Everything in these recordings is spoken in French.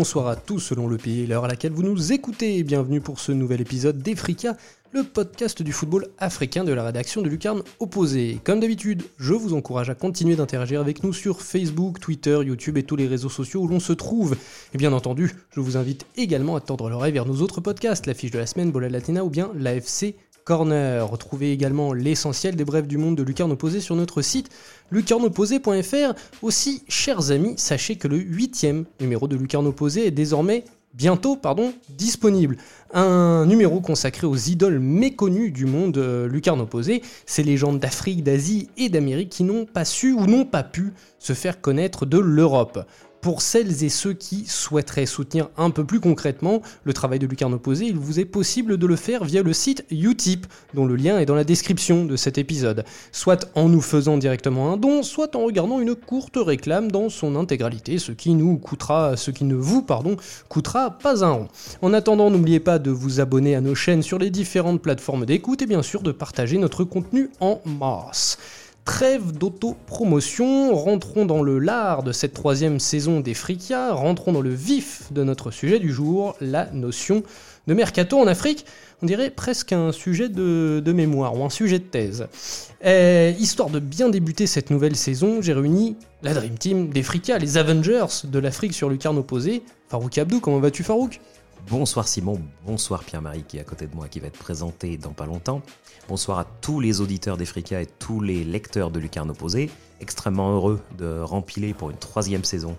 bonsoir à tous selon le pays et l'heure à laquelle vous nous écoutez. Bienvenue pour ce nouvel épisode d'Efrica, le podcast du football africain de la rédaction de Lucarne Opposé. Comme d'habitude, je vous encourage à continuer d'interagir avec nous sur Facebook, Twitter, YouTube et tous les réseaux sociaux où l'on se trouve. Et bien entendu, je vous invite également à tendre l'oreille vers nos autres podcasts, la fiche de la semaine, Bola Latina ou bien l'AFC Corner. Retrouvez également l'essentiel des brèves du monde de Lucarne Opposé sur notre site lucarneopposé.fr. Aussi, chers amis, sachez que le huitième numéro de Lucarne Opposé est désormais bientôt pardon, disponible. Un numéro consacré aux idoles méconnues du monde euh, lucarne opposé, ces légendes d'Afrique, d'Asie et d'Amérique qui n'ont pas su ou n'ont pas pu se faire connaître de l'Europe. Pour celles et ceux qui souhaiteraient soutenir un peu plus concrètement le travail de Lucarne Opposé, il vous est possible de le faire via le site Utip, dont le lien est dans la description de cet épisode. Soit en nous faisant directement un don, soit en regardant une courte réclame dans son intégralité, ce qui nous coûtera, ce qui ne vous, pardon, coûtera pas un rond. En attendant, n'oubliez pas de vous abonner à nos chaînes sur les différentes plateformes d'écoute et bien sûr de partager notre contenu en masse. Trêve d'auto-promotion, rentrons dans le lard de cette troisième saison des Fricas, rentrons dans le vif de notre sujet du jour, la notion de mercato en Afrique. On dirait presque un sujet de, mémoire ou un sujet de thèse. Et, histoire de bien débuter cette nouvelle saison, j'ai réuni la Dream Team des Fricas, les Avengers de l'Afrique sur Lucarne opposé. Farouk Abdou, comment vas-tu Farouk? Bonsoir Simon, bonsoir Pierre-Marie qui est à côté de moi, qui va être présenté dans pas longtemps. Bonsoir à tous les auditeurs d'Efrica et tous les lecteurs de Lucarne Opposé. Extrêmement heureux de rempiler pour une troisième saison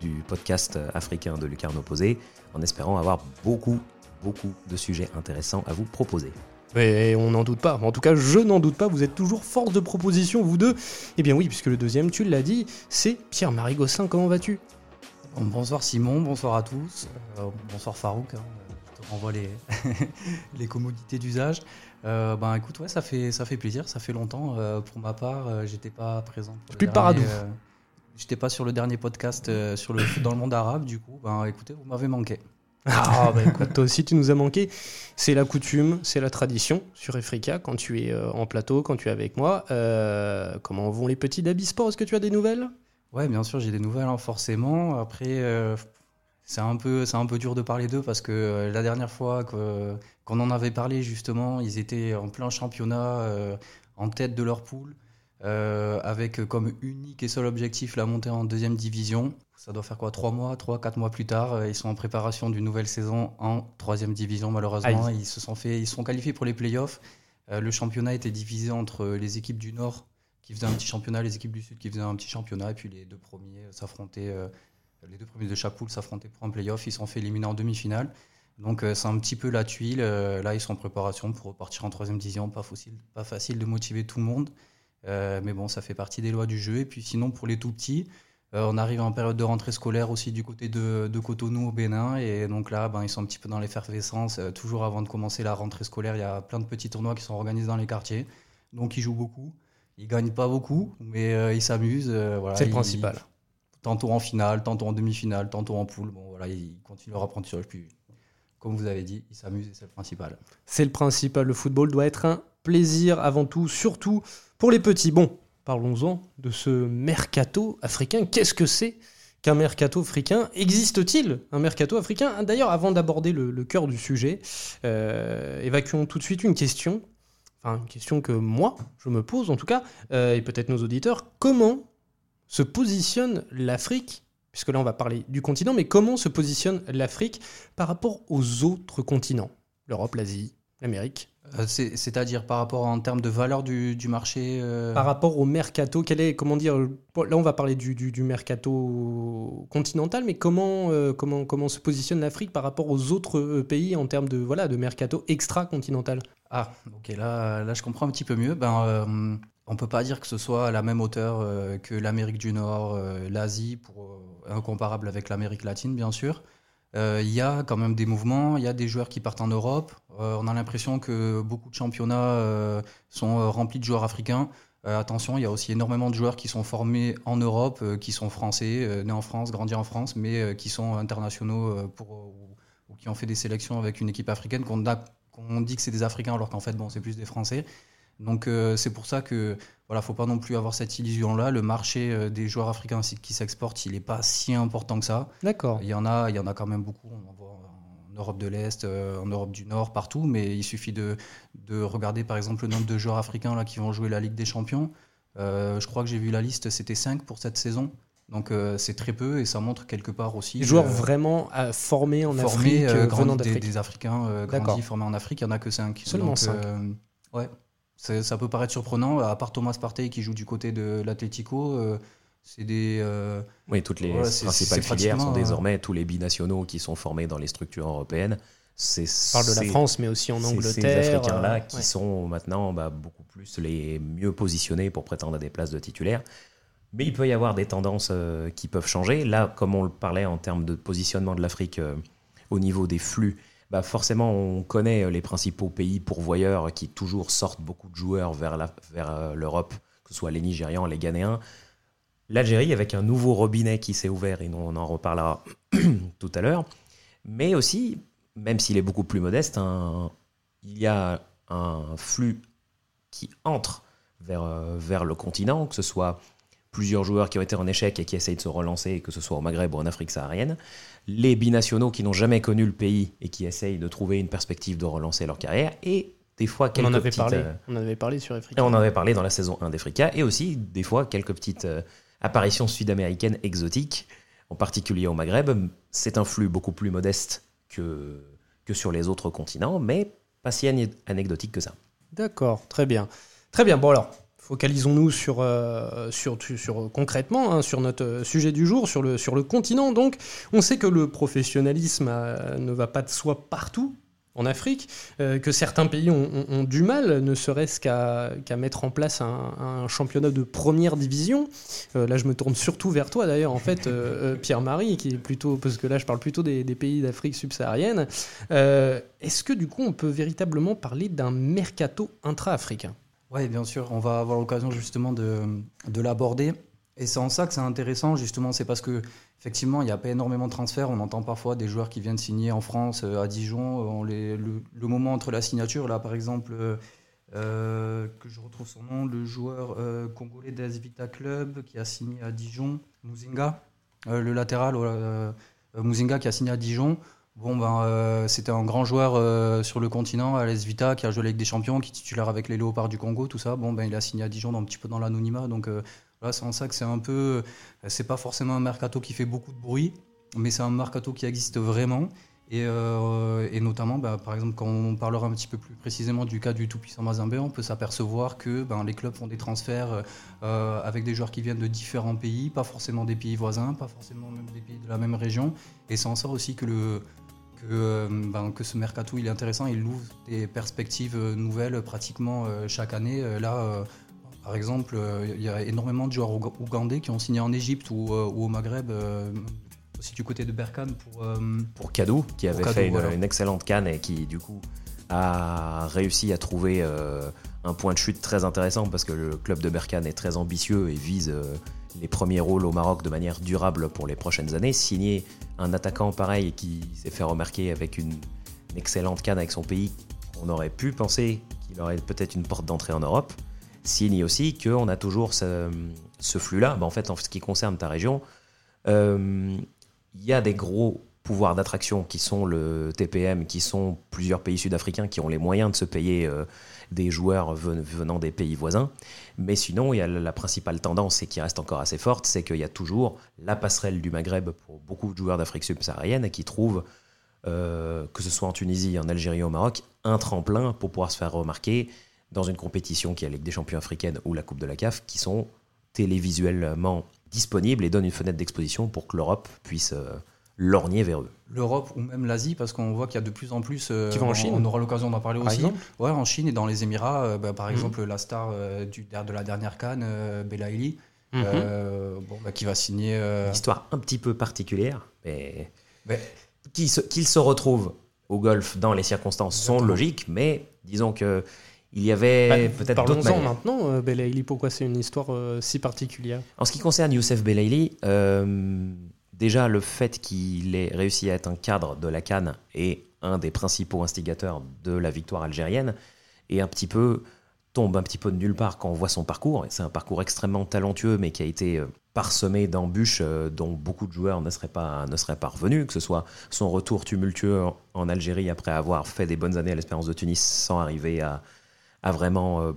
du podcast africain de Lucarne Opposé, en espérant avoir beaucoup, beaucoup de sujets intéressants à vous proposer. Mais on n'en doute pas. En tout cas, je n'en doute pas. Vous êtes toujours force de proposition, vous deux. Eh bien oui, puisque le deuxième, tu l'as dit, c'est Pierre-Marie Gosselin. Comment vas-tu? Bonsoir Simon, bonsoir à tous. Euh, bonsoir Farouk. Hein. Je te renvoie les, les commodités d'usage. Euh, ben écoute, ouais, ça fait, ça fait plaisir, ça fait longtemps. Euh, pour ma part, j'étais pas présent. Pour Plus paradou. J'étais pas sur le dernier podcast sur le dans le monde arabe, du coup, ben écoutez, vous m'avez manqué. Ah, bah écoute, toi aussi tu nous as manqué. C'est la coutume, c'est la tradition sur Efrica quand tu es en plateau, quand tu es avec moi. Comment vont les petits d'Abisport Est-ce que tu as des nouvelles? Ouais, bien sûr, j'ai des nouvelles, hein, forcément. Après, euh, c'est un peu, un peu dur de parler d'eux parce que euh, la dernière fois qu'on en avait parlé, justement, ils étaient en plein championnat, euh, en tête de leur poule, avec comme unique et seul objectif la montée en deuxième division. Ça doit faire quoi, trois mois, trois, quatre mois plus tard, ils sont en préparation d'une nouvelle saison en troisième division. Malheureusement, ils se sont fait, ils sont qualifiés pour les playoffs. Le championnat était divisé entre les équipes du Nord qui faisaient un petit championnat, les équipes du Sud qui faisaient un petit championnat, et puis les deux premiers euh, s'affrontaient, euh, les deux premiers de chaque poule s'affrontaient pour un playoff. Ils sont fait éliminer en demi-finale. Donc euh, c'est un petit peu la tuile. Là, ils sont en préparation pour repartir en troisième division. Pas facile, pas facile de motiver tout le monde. Mais bon, ça fait partie des lois du jeu. Et puis sinon, pour les tout petits, on arrive en période de rentrée scolaire aussi du côté de, de Cotonou au Bénin. Et donc là, ben, ils sont un petit peu dans l'effervescence. Toujours avant de commencer la rentrée scolaire, il y a plein de petits tournois qui sont organisés dans les quartiers. Donc ils jouent beaucoup. Ils gagnent pas beaucoup, mais euh, ils s'amusent. euh, voilà. C'est le principal. tantôt en finale, tantôt en demi-finale, tantôt en poule. Bon, voilà, ils continuent leur apprentissage. Puis, comme vous avez dit, ils s'amusent et c'est le principal. C'est le principal. Le football doit être un plaisir avant tout, surtout pour les petits. Bon, parlons-en de ce mercato africain. Qu'est-ce que c'est qu'un mercato africain? Existe-t-il un mercato africain? D'ailleurs, avant d'aborder le, le cœur du sujet, euh, évacuons tout de suite une question. Enfin, une question que moi, je me pose en tout cas, euh, et peut-être nos auditeurs. Comment se positionne l'Afrique Puisque là, on va parler du continent, mais comment se positionne l'Afrique par rapport aux autres continents L'Europe, l'Asie, l'Amérique Euh, c'est- C'est-à-dire par rapport en termes de valeur du, du marché euh, Par rapport au mercato, quel est, comment dire, là on va parler du, du- du mercato continental, mais comment, euh, comment, comment se positionne l'Afrique par rapport aux autres pays en termes de, voilà, de mercato extra-continental? Ah, ok, là, là je comprends un petit peu mieux. Ben, on peut pas dire que ce soit à la même hauteur que l'Amérique du Nord, l'Asie, pour incomparable avec l'Amérique latine, bien sûr. Euh, Il y a quand même des mouvements, il y a des joueurs qui partent en Europe. Euh, on a l'impression que beaucoup de championnats euh, sont remplis de joueurs africains. Attention, il y a aussi énormément de joueurs qui sont formés en Europe, qui sont français, nés en France, grandis en France, mais qui sont internationaux ou, qui ont fait des sélections avec une équipe africaine qu'on dit que c'est des Africains alors qu'en fait bon c'est plus des Français. Donc c'est pour ça que voilà, faut pas non plus avoir cette illusion-là. Le marché euh, des joueurs africains qui s'exportent, il n'est pas si important que ça. D'accord. Il y en a, il y en a quand même beaucoup. On en voit en Europe de l'Est, euh, en Europe du Nord, partout. Mais il suffit de, de, regarder par exemple le nombre de joueurs africains là qui vont jouer la Ligue des Champions. je crois que j'ai vu la liste, c'était 5 pour cette saison. Donc c'est très peu et ça montre quelque part aussi. Les joueurs vraiment formés en Afrique, venant des, des, Africains grandis, formés en Afrique, il n'y en a que 5. Seulement 5. ouais. Ça peut paraître surprenant, à part Thomas Partey qui joue du côté de l'Atlético. Euh, c'est des. Euh, oui, toutes les principales filières sont désormais tous les binationaux qui sont formés dans les structures européennes. C'est, parle de la France, mais aussi en Angleterre. Ces Africains-là euh, qui sont maintenant bah, beaucoup plus les mieux positionnés pour prétendre à des places de titulaires. Mais il peut y avoir des tendances qui peuvent changer. Là, comme on le parlait en termes de positionnement de l'Afrique au niveau des flux, bah forcément, on connaît euh, les principaux pays pourvoyeurs qui toujours sortent beaucoup de joueurs vers euh, l'Europe, que ce soit les Nigérians, les Ghanéens. L'Algérie, avec un nouveau robinet qui s'est ouvert, et on en reparlera tout à l'heure. Mais aussi, même s'il est beaucoup plus modeste, il y a un flux qui entre vers, euh, vers le continent, que ce soit plusieurs joueurs qui ont été en échec et qui essayent de se relancer, que ce soit au Maghreb ou en Afrique saharienne, les binationaux qui n'ont jamais connu le pays et qui essayent de trouver une perspective de relancer leur carrière, et des fois quelques on en avait petites, parlé, euh, on en avait parlé sur Africa. On en avait parlé dans la saison 1 d'Africa, et aussi des fois quelques petites euh, apparitions sud-américaines exotiques, en particulier au Maghreb. C'est un flux beaucoup plus modeste que, que sur les autres continents, mais pas si anecdotique que ça. D'accord, très bien. Très bien, bon alors, focalisons-nous sur, euh, sur, sur, concrètement hein, sur notre euh, sujet du jour, sur le, continent. Donc, on sait que le professionnalisme euh, ne va pas de soi partout en Afrique, que certains pays ont, du mal, ne serait-ce qu'à mettre en place un, championnat de première division. là, je me tourne surtout vers toi, d'ailleurs, en fait, Pierre-Marie, qui est plutôt, parce que là, je parle plutôt des pays d'Afrique subsaharienne. Est-ce que, du coup, on peut véritablement parler d'un mercato intra-africain? Oui, bien sûr, on va avoir l'occasion justement de, de l'aborder. Et c'est en ça que c'est intéressant, justement, c'est parce que effectivement, il n'y a pas énormément de transferts. On entend parfois des joueurs qui viennent signer en France, euh, à Dijon. On les, le, moment entre la signature, là, par exemple, euh, que je retrouve son nom, le joueur euh, congolais d'AS Vita Club qui a signé à Dijon, Muzinga, le latéral, Muzinga qui a signé à Dijon. Bon, ben, euh, c'était un grand joueur euh, sur le continent, Alex Vita, qui a joué avec des champions, qui est titulaire avec les Léopards du Congo, tout ça. Bon, ben, il a signé à Dijon, un petit peu dans l'anonymat. Donc, euh, là, c'est en ça que c'est un peu. C'est pas forcément un mercato qui fait beaucoup de bruit, mais c'est un mercato qui existe vraiment. Et, notamment, ben, par exemple, quand on parlera un petit peu plus précisément du cas du tout-puissant Mazembe, on peut s'apercevoir que ben, les clubs font des transferts avec des joueurs qui viennent de différents pays, pas forcément des pays voisins, pas forcément même des pays de la même région. Et c'est en ça aussi que le que, euh, ben, que ce mercato il est intéressant, il ouvre des perspectives euh, nouvelles pratiquement euh, chaque année. Là, par exemple, il y a énormément de joueurs ougandais qui ont signé en Égypte ou, au Maghreb aussi du côté de Berkane pour pour Kadou qui avait fait une, excellente canne et qui du coup a réussi à trouver un point de chute très intéressant parce que le club de Berkane est très ambitieux et vise les premiers rôles au Maroc de manière durable pour les prochaines années. Signer un attaquant pareil qui s'est fait remarquer avec une, excellente canne avec son pays, on aurait pu penser qu'il aurait peut-être une porte d'entrée en Europe. Signe aussi qu'on a toujours ce, flux-là. Ben, en fait, en ce qui concerne ta région, euh, il y a des gros pouvoirs d'attraction qui sont le TPM, qui sont plusieurs pays sud-africains qui ont les moyens de se payer euh, des joueurs venant des pays voisins. Mais sinon, il y a la principale tendance, et qui reste encore assez forte, c'est qu'il y a toujours la passerelle du Maghreb pour beaucoup de joueurs d'Afrique subsaharienne qui trouvent, euh, que ce soit en Tunisie, en Algérie au Maroc, un tremplin pour pouvoir se faire remarquer dans une compétition qui est la des champions africaine ou la Coupe de la CAF, qui sont télévisuellement disponibles et donnent une fenêtre d'exposition pour que l'Europe puisse... Euh, lorgner vers eux. L'Europe ou même l'Asie, parce qu'on voit qu'il y a de plus en plus. Euh, qui vont en Chine On aura l'occasion d'en parler aussi. Ouais, en Chine et dans les Émirats, euh, bah, par mhm. exemple, la star euh, du, de la dernière Cannes, Belaïli, mhm. bon, bah, qui va signer. Une histoire un petit peu particulière, mais. Qu'il se, se retrouve au golf dans les circonstances sont logiques, mais disons que. Il y avait bah, peut-être d'autres Parlons-en maintenant, Belaïli, pourquoi c'est une histoire si particulière? En ce qui concerne Youssef Belaïli, Déjà, le fait qu'il ait réussi à être un cadre de la Cannes et un des principaux instigateurs de la victoire algérienne est un petit peu tombe un petit peu de nulle part quand on voit son parcours. C'est un parcours extrêmement talentueux, mais qui a été parsemé d'embûches dont beaucoup de joueurs ne seraient, pas, ne seraient pas revenus, que ce soit son retour tumultueux en Algérie après avoir fait des bonnes années à l'Espérance de Tunis sans arriver à, à vraiment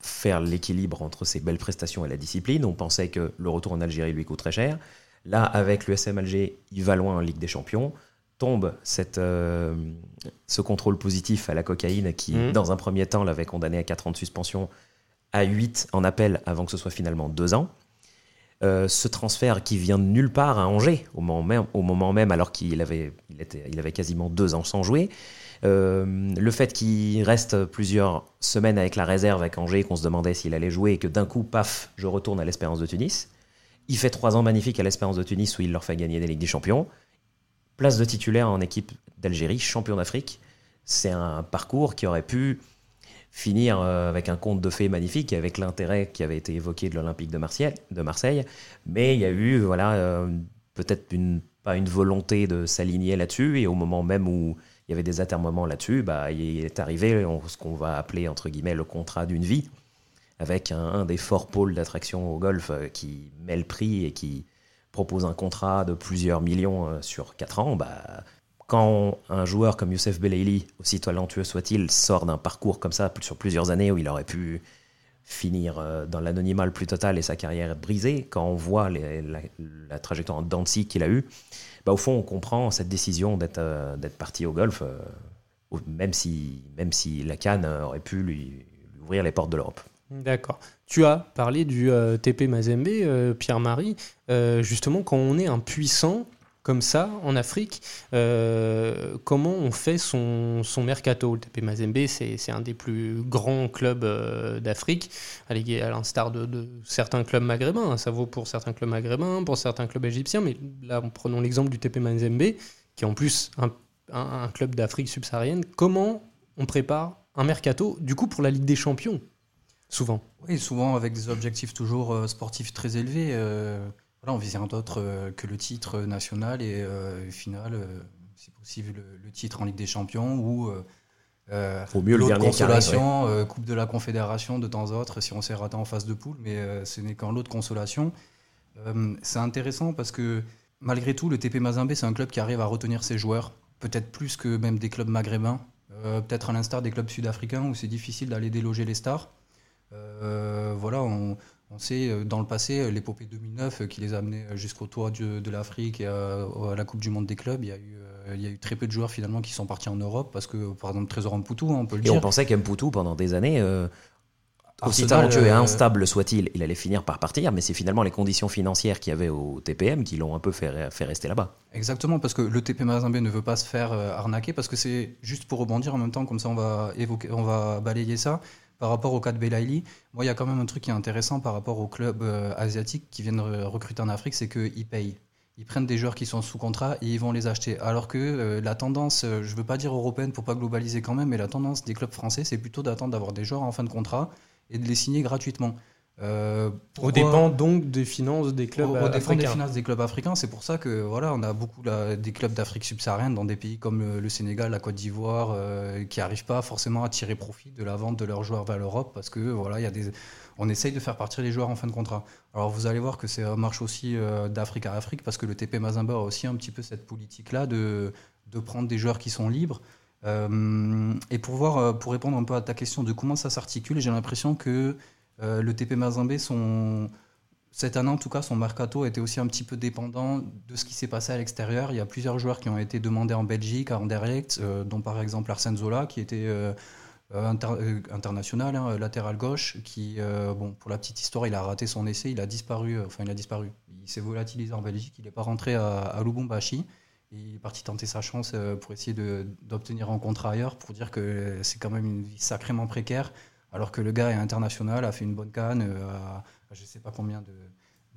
faire l'équilibre entre ses belles prestations et la discipline. On pensait que le retour en Algérie lui coûte très cher. Là, avec l'USM Alger, il va loin en Ligue des Champions. Tombe cette, euh, ce contrôle positif à la cocaïne qui, mmh. dans un premier temps, l'avait condamné à 4 ans de suspension, à 8 en appel avant que ce soit finalement 2 ans. Euh, ce transfert qui vient de nulle part à Angers, au moment même, au moment même alors qu'il avait, il était, il avait quasiment 2 ans sans jouer. Euh, le fait qu'il reste plusieurs semaines avec la réserve avec Angers, qu'on se demandait s'il allait jouer, et que d'un coup, paf, je retourne à l'Espérance de Tunis. Il fait trois ans magnifiques à l'Espérance de Tunis où il leur fait gagner des Ligues des Champions. Place de titulaire en équipe d'Algérie, champion d'Afrique. C'est un parcours qui aurait pu finir euh, avec un conte de fées magnifique, avec l'intérêt qui avait été évoqué de l'Olympique de Marseille. Mais il y a eu, voilà, euh, peut-être pas une volonté de s'aligner là-dessus. Et au moment même où il y avait des atermoiements là-dessus, bah, il est arrivé ce qu'on va appeler entre guillemets le contrat d'une vie, avec un, des forts pôles d'attraction au golf euh, qui met le prix et qui propose un contrat de plusieurs millions euh, sur 4 ans. Bah, quand un joueur comme Youssef Belaili, aussi talentueux soit-il, sort d'un parcours comme ça sur plusieurs années où il aurait pu finir euh, dans l'anonymat le plus total et sa carrière brisée, quand on voit la, trajectoire en Dancy qu'il a eue, bah, au fond, on comprend cette décision d'être parti au golf, même, si, même si la Cannes aurait pu lui, ouvrir les portes de l'Europe. D'accord. Tu as parlé du euh, TP Mazembe, Pierre-Marie. justement, quand on est un puissant, comme ça en Afrique. Euh, comment on fait son, mercato? Le TP Mazembe, c'est un des plus grands clubs euh, d'Afrique, à l'instar de, certains clubs maghrébins. Ça vaut pour certains clubs maghrébins, pour certains clubs égyptiens, mais là, prenons l'exemple du TP Mazembe, qui est en plus un, un club d'Afrique subsaharienne. Comment on prépare un mercato, du coup, pour la Ligue des Champions? Souvent. Oui, souvent avec des objectifs toujours euh, sportifs très élevés on vise rien d'autre euh, que le titre national et euh, au final, euh, si possible, le, titre en Ligue des Champions ou Faut mieux le consolation, Coupe de la Confédération de temps en autre si on s'est raté en phase de poule, mais ce n'est qu'en lot de consolation. c'est intéressant parce que malgré tout, le TP Mazembe, c'est un club qui arrive à retenir ses joueurs, peut-être plus que même des clubs maghrébins, peut-être à l'instar des clubs sud-africains où c'est difficile d'aller déloger les stars. Voilà, on, on sait, euh, dans le passé, euh, l'épopée 2009 euh, qui les a amenés jusqu'au tour de, l'Afrique et à, la Coupe du Monde des clubs, il y, a eu, il y a eu très peu de joueurs finalement qui sont partis en Europe parce que, par exemple, Trésor Mpoutou, hein, on peut le et dire. Et on pensait qu'Mpoutou, pendant des années, aussi talentueux et instable soit-il, il allait finir par partir, mais c'est finalement les conditions financières qu'il y avait au TPM qui l'ont un peu fait, fait rester là-bas. Exactement, parce que le TP Mazembe ne veut pas se faire arnaquer, parce que c'est juste pour rebondir en même temps, comme ça on va, évoquer, on va balayer ça par rapport au cas de Belaïli, moi, il y a quand même un truc qui est intéressant par rapport aux clubs euh, asiatiques qui viennent recruter en Afrique, c'est qu'ils payent. Ils prennent des joueurs qui sont sous contrat et ils vont les acheter. Alors que euh, la tendance, euh, je ne veux pas dire européenne pour pas globaliser quand même, mais la tendance des clubs français, c'est plutôt d'attendre d'avoir des joueurs en fin de contrat et de les signer gratuitement. Euh, au dépend donc des finances des clubs au, africains. des finances des clubs africains. C'est pour ça que voilà, on a beaucoup des clubs d'Afrique subsaharienne dans des pays comme le, Sénégal, la Côte d'Ivoire, euh, qui n'arrivent pas forcément à tirer profit de la vente de leurs joueurs vers l'Europe parce que voilà, il y a des, on essaye de faire partir les joueurs en fin de contrat. Alors vous allez voir que ça marche aussi euh, d'Afrique à Afrique parce que le TP Mazembe a aussi un petit peu cette politique-là de, de prendre des joueurs qui sont libres. et pour voir, pour répondre un peu à ta question de comment ça s'articule, j'ai l'impression que euh, le TP Mazembe, son... cette année en tout cas, son mercato était aussi un petit peu dépendant de ce qui s'est passé à l'extérieur. Il y a plusieurs joueurs qui ont été demandés en Belgique, à Anderlecht, euh, dont par exemple Arsène Zola, qui était euh, international, hein, latéral gauche, qui, bon, pour la petite histoire, il a raté son essai, il a disparu, enfin il a disparu. Il s'est volatilisé en Belgique, il n'est pas rentré à Lubumbashi. Il est parti tenter sa chance pour essayer d'obtenir un contrat ailleurs, pour dire que c'est quand même une vie sacrément précaire alors que le gars est international, a fait une bonne canne, euh, a, je ne sais pas combien de,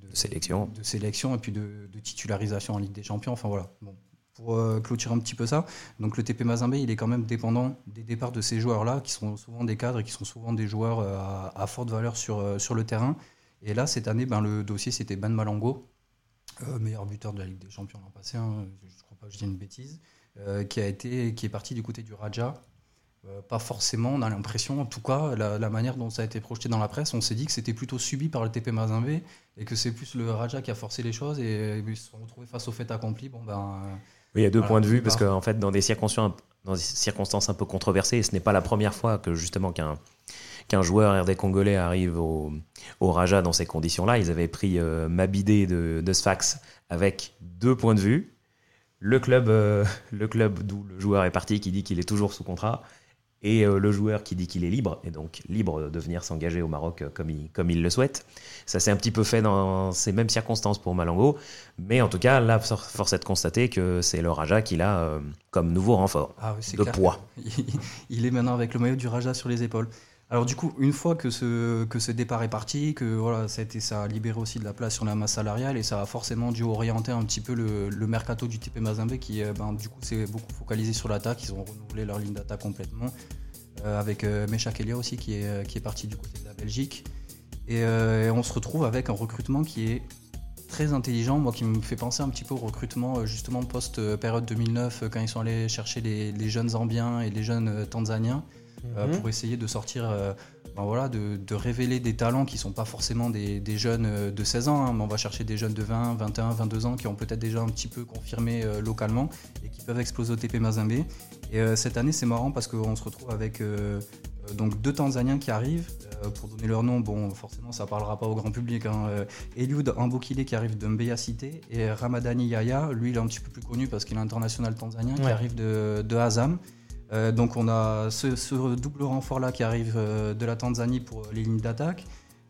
de, sélection. de, sélection et puis de, titularisation en Ligue des Champions. Enfin voilà. Bon, pour euh, clôturer un petit peu ça, donc le TP Mazembe, il est quand même dépendant des départs de ces joueurs-là, qui sont souvent des cadres et qui sont souvent des joueurs euh, à, forte valeur sur, sur le terrain. Et là, cette année, ben, le dossier, c'était Ben Malango, meilleur buteur de la Ligue des Champions l'an passé, hein, je ne crois pas que je dis une bêtise, qui, a été, qui est parti du côté du Raja pas forcément, on a l'impression, en tout cas, la, manière dont ça a été projeté dans la presse, on s'est dit que c'était plutôt subi par le TP Mazembe et que c'est plus le Raja qui a forcé les choses et ils se sont retrouvés face au fait accompli. Bon, ben, oui, il y a deux points de vue parce qu'en en fait, dans des circonstances, dans des circonstances un peu controversées, ce n'est pas la première fois que justement qu'un qu'un joueur RD congolais arrive au, au Raja dans ces conditions-là. Ils avaient pris euh, Mabidé de, de Sfax avec deux points de vue. Le club, euh, le club d'où le joueur est parti qui dit qu'il est toujours sous contrat et euh, le joueur qui dit qu'il est libre, et donc libre de venir s'engager au Maroc euh, comme il, comme il le souhaite. Ça s'est un petit peu fait dans ces mêmes circonstances pour Malango, mais en tout cas, là, force est de constater que c'est le Raja qu'il a euh, comme nouveau renfort ah de poids. Il est maintenant avec le maillot du Raja sur les épaules. Alors du coup, une fois que ce, départ est parti, que voilà, ça a, libéré aussi de la place sur la masse salariale et ça a forcément dû orienter un petit peu le, mercato du TP Mazembe qui euh, ben, du coup s'est beaucoup focalisé sur l'attaque. Ils ont renouvelé leur ligne d'attaque complètement euh, avec euh, Meshak aussi qui est, qui est parti du côté de la Belgique. Et, on se retrouve avec un recrutement qui est très intelligent, moi qui me fait penser un petit peu au recrutement justement post-période 2009 quand ils sont allés chercher les jeunes Zambiens et les jeunes Tanzaniens. Euh, mhm. pour essayer de sortir, euh, ben voilà, de, révéler des talents qui ne sont pas forcément des, jeunes euh, de 16 ans, hein, mais on va chercher des jeunes de 20, 21, 22 ans qui ont peut-être déjà un petit peu confirmé localement et qui peuvent exploser au TP Mazembe. Et cette année, c'est marrant parce qu'on se retrouve avec donc deux Tanzaniens qui arrivent. pour donner leur nom, bon, forcément, ça parlera pas au grand public. Hein. Eliud Ambokile qui arrive de Mbeya Cité et Ramadani Yaya, lui, il est un petit peu plus connu parce qu'il est international tanzanien qui arrive de, de Azam. Euh, donc on a ce, double renfort-là qui arrive euh, de la Tanzanie pour les lignes d'attaque.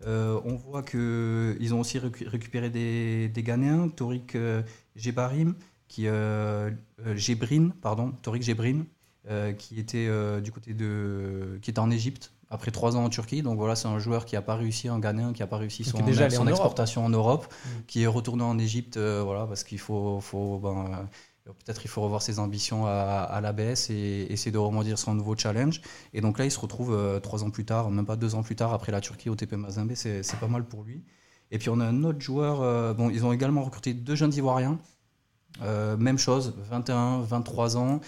Euh, on voit qu'ils ont aussi récupéré des, des Ghanéens, Torik Jebarim, qui, Gebrin, pardon, Torik Gebrin, qui était du côté de, qui était en Égypte après trois ans en Turquie. Donc voilà, c'est un joueur qui n'a pas réussi, un Ghanéen qui n'a pas réussi son, son exportation en Europe, mmh. qui est retourné en Égypte, voilà, parce qu'il faut, faut ben, Peut-être il faut revoir ses ambitions à, la baisse et essayer de rebondir sur un nouveau challenge. Et donc là, il se retrouve euh, trois ans plus tard, même pas deux ans plus tard, après la Turquie au TP Mazembe. C'est pas mal pour lui. Et puis on a un autre joueur. Euh, bon, ils ont également recruté deux jeunes Ivoiriens. Euh, même chose, 21, 23 ans,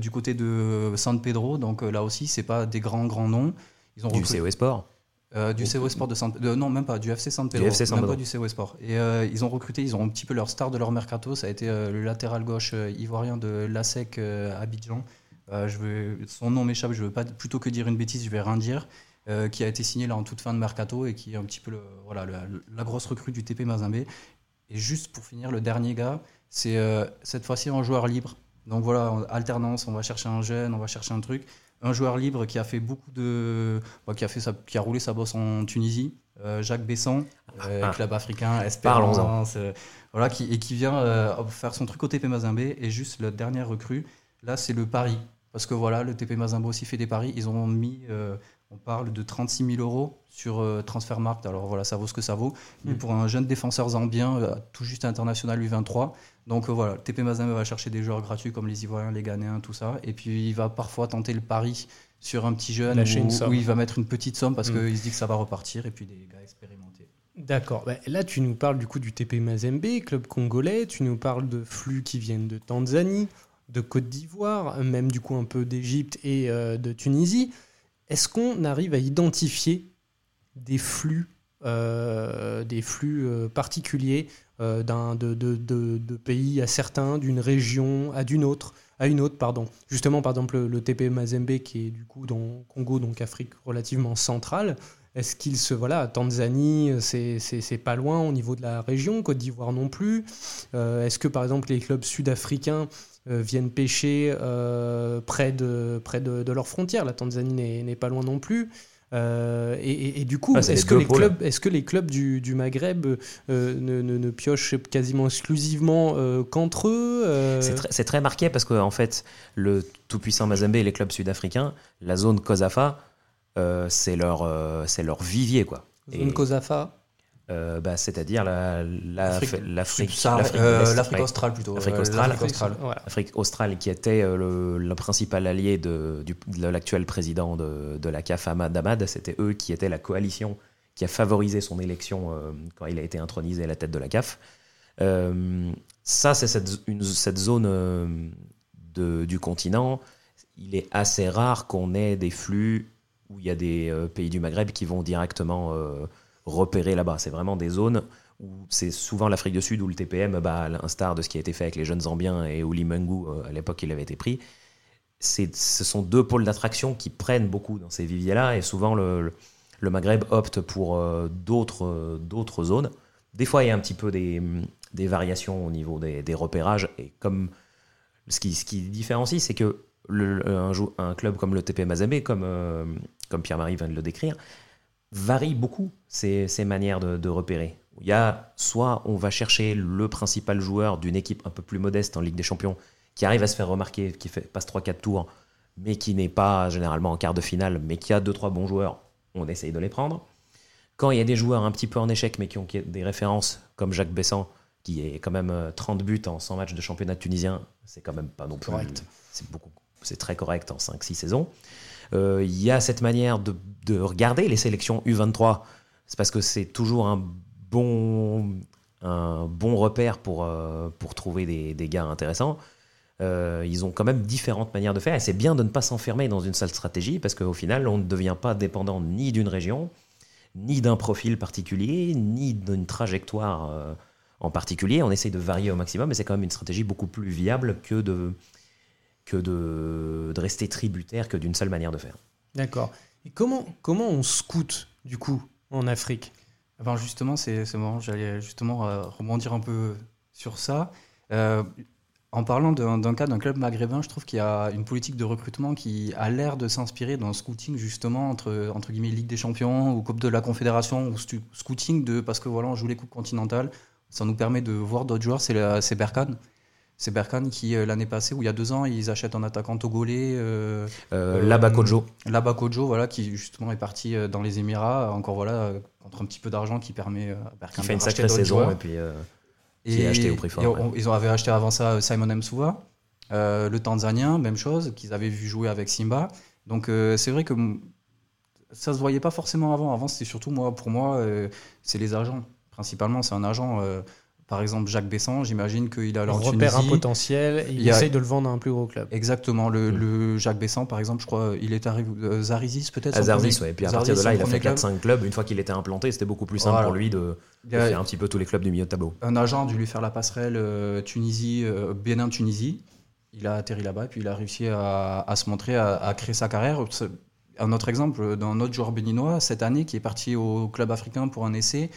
du côté de San Pedro. Donc là aussi, c'est pas des grands grands noms. Ils ont du recruté... Sport. Euh, du CO Sport de Saint non même pas du FC Saint Pedro, même pas du CO Sport. Et euh, ils ont recruté, ils ont un petit peu leur star de leur mercato, ça a été euh, le latéral gauche ivoirien de l'ASEC Abidjan. je veux, son nom m'échappe, je veux pas plutôt que dire une bêtise, je vais rien dire. qui a été signé là en toute fin de mercato et qui est un petit peu le, voilà la grosse recrue du TP Mazembe. Et juste pour finir, le dernier gars, c'est cette fois-ci un joueur libre. Donc voilà, alternance, on va chercher un jeune, on va chercher un truc un joueur libre qui a fait beaucoup de, qui a fait qui a roulé sa bosse en Tunisie, euh, Jacques Besson, euh, ah. club africain, Espérance, euh, voilà, qui, et qui vient faire son truc au TP Mazembe. Et juste la dernière recrue, là, c'est le Paris, parce que voilà, le TP Mazembe aussi fait des paris. Ils ont mis, on parle de 36 000 euros sur Transfermarkt. Alors voilà, ça vaut ce que ça vaut. Mais hmm. pour un jeune défenseur zambien, tout juste international U23. Donc euh, voilà, TP Mazembe va chercher des joueurs gratuits comme les Ivoiriens, les Ghanéens, tout ça. Et puis il va parfois tenter le pari sur un petit jeune où, il va mettre une petite somme parce mm. qu'il se dit que ça va repartir. Et puis des gars expérimentés. D'accord. Bah, là, tu nous parles du coup du TP Mazembe, club congolais. Tu nous parles de flux qui viennent de Tanzanie, de Côte d'Ivoire, même du coup un peu d'Égypte et euh, de Tunisie. Est-ce qu'on arrive à identifier des flux, euh, flux particuliers euh, de, pays à certains, d'une région à une autre, pardon. Justement, par exemple, le, TP Mazembe qui est du coup dans Congo, donc Afrique relativement centrale. Est-ce qu'il se voilà, Tanzanie, c'est pas loin au niveau de la région, Côte d'Ivoire non plus. Euh, est-ce que par exemple les clubs sud-africains euh, viennent pêcher près de près de, de leurs frontières La Tanzanie n'est pas loin non plus. Euh, et, du coup, ah, est-ce que, les clubs, est que les clubs du, du Maghreb euh, ne, ne, piochent quasiment exclusivement euh, qu'entre eux C'est très, marqué parce qu'en en fait, le tout-puissant Mazembe et les clubs sud-africains, la zone COSAFA, c'est leur, leur vivier. Quoi. Zone COSAFA euh, bah, c'est-à-dire l'Afrique l'Afrique australe plutôt. L'Afrique australe, qui était euh, le, principal allié de, l'actuel président de, la CAF, Ahmad Ahmad. C'était eux qui étaient la coalition qui a favorisé son élection euh, quand il a été intronisé à la tête de la CAF. ça, c'est cette, cette, zone du continent il est assez rare qu'on ait des flux où il y a des euh, pays du Maghreb qui vont directement euh, repérer là-bas. C'est vraiment des zones où c'est souvent l'Afrique du Sud où le TPM, bah, à l'instar de ce qui a été fait avec les jeunes Zambiens et Ouli Mengu euh, à l'époque il avait été pris, ce sont deux pôles d'attraction qui prennent beaucoup dans ces viviers-là et souvent le, Maghreb opte pour d'autres d'autres zones. Des fois il y a un petit peu des, des variations au niveau des, repérages et comme ce qui, ce qui différencie c'est que un, club comme le TP Mazembe, comme, euh, comme Pierre-Marie vient de le décrire, varie beaucoup ses, ses manières de, de, repérer. Il y a soit on va chercher le principal joueur d'une équipe un peu plus modeste en Ligue des Champions, qui arrive à se faire remarquer, qui fait, passe 3-4 tours, mais qui n'est pas généralement en quart de finale, mais qui a 2-3 bons joueurs, on essaye de les prendre. Quand il y a des joueurs un petit peu en échec, mais qui ont des références, comme Jacques Bessan, qui est quand même 30 euh, buts en 100 matchs de championnat tunisien, c'est quand même pas non plus. Correct. C'est beaucoup c'est très correct en 5-6 saisons. Euh, il y a cette manière de, de, regarder les sélections U23. C'est parce que c'est toujours un bon, repère pour, euh, pour trouver des, des, gars intéressants. Euh, ils ont quand même différentes manières de faire et c'est bien de ne pas s'enfermer dans une seule stratégie parce qu'au final, on ne devient pas dépendant ni d'une région, ni d'un profil particulier, ni d'une trajectoire en particulier. On essaye de varier au maximum, mais c'est quand même une stratégie beaucoup plus viable que de, que de, de rester tributaire que d'une seule manière de faire. D'accord. Et comment, comment on scoute, du coup, en Afrique? Ben Justement, c'est bon, j'allais justement euh, rebondir un peu sur ça. Euh, en parlant d'un cas d'un club maghrébin, je trouve qu'il y a une politique de recrutement qui a l'air de s'inspirer d'un scouting justement entre, entre guillemets Ligue des Champions ou Coupe de la Confédération ou scouting de parce que voilà on joue les coupes continentales, ça nous permet de voir d'autres joueurs, c'est Berkane. C'est Berkane qui, euh, l'année passée, ou il y a deux ans, ils achètent un attaquant togolais. Euh, euh, Labakojo. Labakojo, voilà, qui justement est parti dans les Émirats, encore voilà, contre un petit peu d'argent qui permet à Berkane Qui fait une sacrée saison et puis qui est acheté au prix fort. Ouais. Ils avaient acheté avant ça Simon Msuva, le Tanzanien, même chose, qu'ils avaient vu jouer avec Simba. Donc c'est vrai que ça se voyait pas forcément avant. Avant, c'était surtout moi, pour moi, c'est les agents. Principalement, c'est un agent par exemple, Jacques Besson, j'imagine qu'il a leur repère un potentiel et il, essaye de le vendre à un plus gros club. Exactement. Le, mm. le Jacques Besson, par exemple, je crois, il est arrivé. Euh, Zarizis, peut-être Zarizis, oui. Et puis à partir de là, il a fait 4-5 clubs. Une fois qu'il était implanté, c'était beaucoup plus simple pour lui de, de faire un petit peu tous les clubs du milieu de tableau. Un agent a dû lui faire la passerelle euh, Tunisie, euh, Bénin-Tunisie. Il a atterri là-bas et puis il a réussi à, à se montrer, à, à, créer sa carrière. Un autre exemple d'un autre joueur béninois, cette année, qui est parti au club africain pour un essai.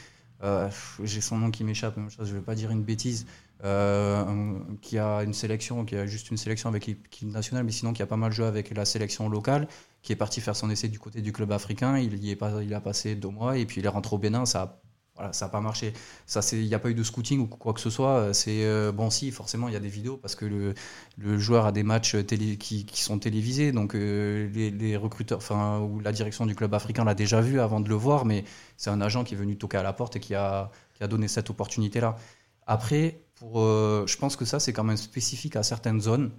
Euh, j'ai son nom qui m'échappe, je ne vais pas dire une bêtise, euh, qui a une sélection, qui a juste une sélection avec l'équipe nationale, mais sinon qui a pas mal joué avec la sélection locale, qui est parti faire son essai du côté du club africain. Il, y est pas, il a passé deux mois et puis il est rentré au Bénin. Ça voilà, ça n'a pas marché. Il n'y a pas eu de scouting ou quoi que ce soit. C'est euh, bon, si forcément il y a des vidéos parce que le, joueur a des matchs qui, sont télévisés, donc euh, les, recruteurs, enfin ou la direction du club africain l'a déjà vu avant de le voir, mais c'est un agent qui est venu toquer à la porte et qui a, donné cette opportunité là. Après, euh, je pense que ça c'est quand même spécifique à certaines zones.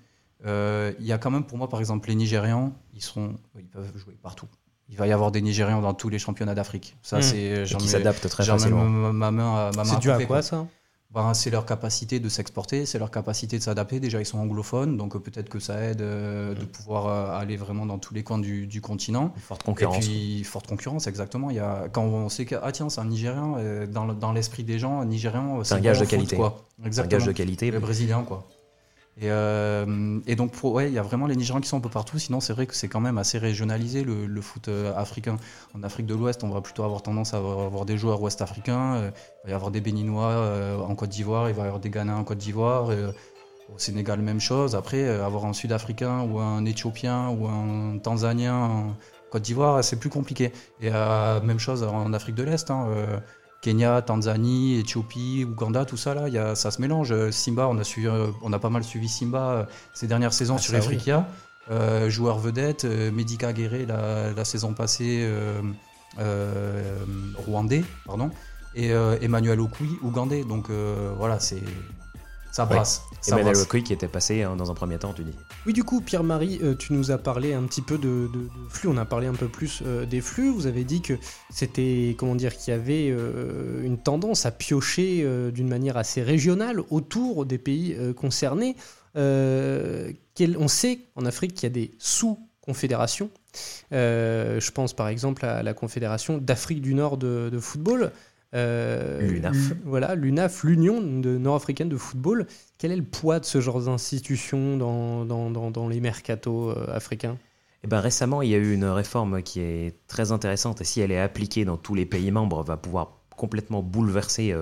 Il y a quand même pour moi par exemple les Nigérians, ils sont, ils peuvent jouer partout il va y avoir des Nigérians dans tous les championnats d'Afrique. Ça, mmh. c'est qui s'adaptent très facilement. Ma, main, ma main c'est dû à quoi ça? Ben, c'est leur capacité de s'exporter, c'est leur capacité de s'adapter. Déjà, ils sont anglophones, donc euh, peut-être que ça aide euh, de pouvoir euh, aller vraiment dans tous les coins du, du, continent. Forte concurrence. Et puis, forte concurrence, exactement. Il y a, quand on sait que, ah tiens, c'est un Nigérien, dans, dans l'esprit des gens, un Nigérian, c'est un gage de qualité. Quoi. Exactement. Un gage de qualité. Le Brésilien, quoi. Et, euh, et, donc, il y a vraiment les Nigérians qui sont un peu partout. Sinon, c'est vrai que c'est quand même assez régionalisé le, foot euh, africain. En Afrique de l'Ouest, on va plutôt avoir tendance à avoir, des joueurs ouest-africains. Euh, il va y avoir des Béninois euh, en Côte d'Ivoire, il va y avoir des Ghanéens en Côte d'Ivoire. Au Sénégal, même chose. Après, avoir un Sud-Africain ou un Éthiopien ou un Tanzanien en Côte d'Ivoire, c'est plus compliqué. Et même chose en Afrique de l'Est. Hein, Kenya, Tanzanie, Éthiopie, Ouganda, tout ça là, y a, ça se mélange. Simba, on a, suivi, euh, on a pas mal suivi Simba euh, ces dernières saisons ah, sur Africa. Oui. Euh, joueur vedette, euh, Medika Guerre la, la, saison passée, rwandais, pardon, et Emmanuel Okui, ougandais. Donc voilà, c'est ça brasse. Ouais. Emmanuel Okui qui était passé hein, dans un premier temps, tu dis. Oui, du coup, Pierre-Marie, euh, tu nous as parlé un petit peu de, de, de, flux. On a parlé un peu plus euh, des flux. Vous avez dit que c'était, comment dire, qu'il y avait euh, une tendance à piocher d'une manière assez régionale autour des pays concernés. on sait en Afrique qu'il y a des sous-confédérations. Euh, je pense par exemple à la Confédération d'Afrique du Nord de, football. Euh, L'UNAF. Voilà, l'UNAF, l'Union nord-africaine de football. Quel est le poids de ce genre d'institution dans, dans, les mercatos euh, africains? Eh ben, récemment, il y a eu une réforme qui est très intéressante et si elle est appliquée dans tous les pays membres, va pouvoir complètement bouleverser